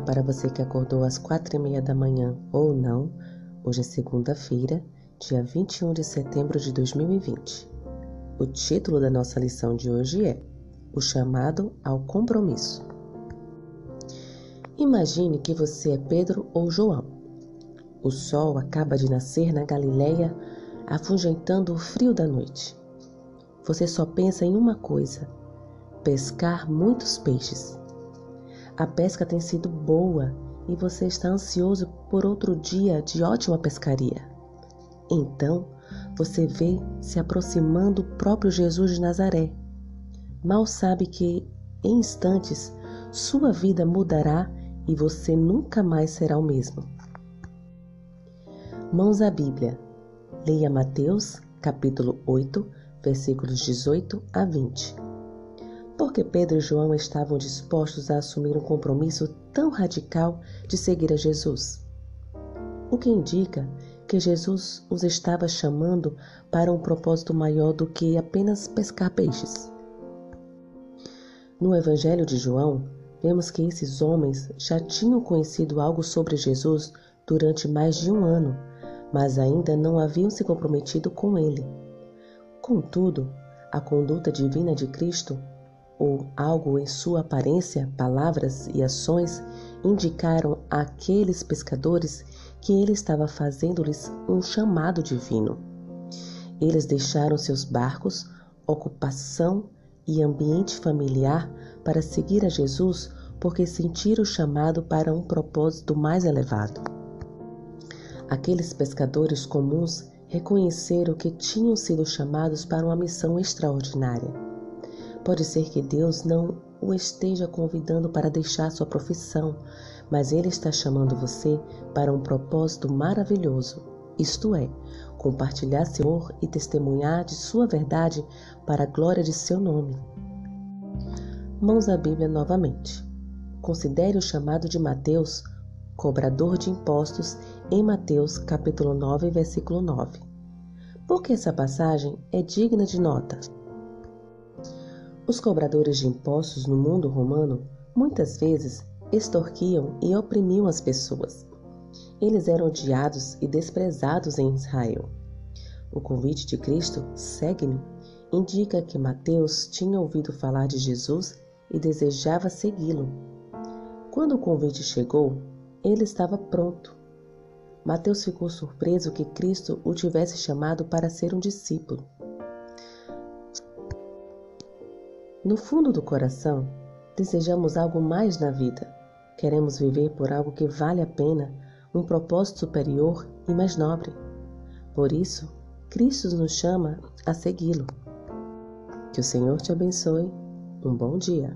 Para você que acordou às quatro e meia da manhã ou não. Hoje é segunda-feira, dia 21 de setembro de 2020. O título da nossa lição de hoje é O chamado ao compromisso. Imagine que você é Pedro ou João. O sol acaba de nascer na Galileia, afugentando o frio da noite. Você só pensa em uma coisa: pescar muitos peixes. A pesca tem sido boa e você está ansioso por outro dia de ótima pescaria. Então, você vê se aproximando o próprio Jesus de Nazaré. Mal sabe que, em instantes, sua vida mudará e você nunca mais será o mesmo. Mãos à Bíblia. Leia Mateus, capítulo 8, versículos 18 a 20 porque Pedro e João estavam dispostos a assumir um compromisso tão radical de seguir a Jesus. O que indica que Jesus os estava chamando para um propósito maior do que apenas pescar peixes. No Evangelho de João, vemos que esses homens já tinham conhecido algo sobre Jesus durante mais de um ano, mas ainda não haviam se comprometido com ele. Contudo, a conduta divina de Cristo ou algo em sua aparência, palavras e ações indicaram àqueles pescadores que ele estava fazendo-lhes um chamado divino. Eles deixaram seus barcos, ocupação e ambiente familiar para seguir a Jesus porque sentiram o chamado para um propósito mais elevado. Aqueles pescadores comuns reconheceram que tinham sido chamados para uma missão extraordinária Pode ser que Deus não o esteja convidando para deixar sua profissão, mas Ele está chamando você para um propósito maravilhoso, isto é, compartilhar seu amor e testemunhar de sua verdade para a glória de seu nome. Mãos à Bíblia novamente. Considere o chamado de Mateus, cobrador de impostos, em Mateus capítulo 9, versículo 9. Porque essa passagem é digna de nota. Os cobradores de impostos no mundo romano muitas vezes extorquiam e oprimiam as pessoas. Eles eram odiados e desprezados em Israel. O convite de Cristo, segue-me, indica que Mateus tinha ouvido falar de Jesus e desejava segui-lo. Quando o convite chegou, ele estava pronto. Mateus ficou surpreso que Cristo o tivesse chamado para ser um discípulo. No fundo do coração, desejamos algo mais na vida. Queremos viver por algo que vale a pena, um propósito superior e mais nobre. Por isso, Cristo nos chama a segui-lo. Que o Senhor te abençoe. Um bom dia.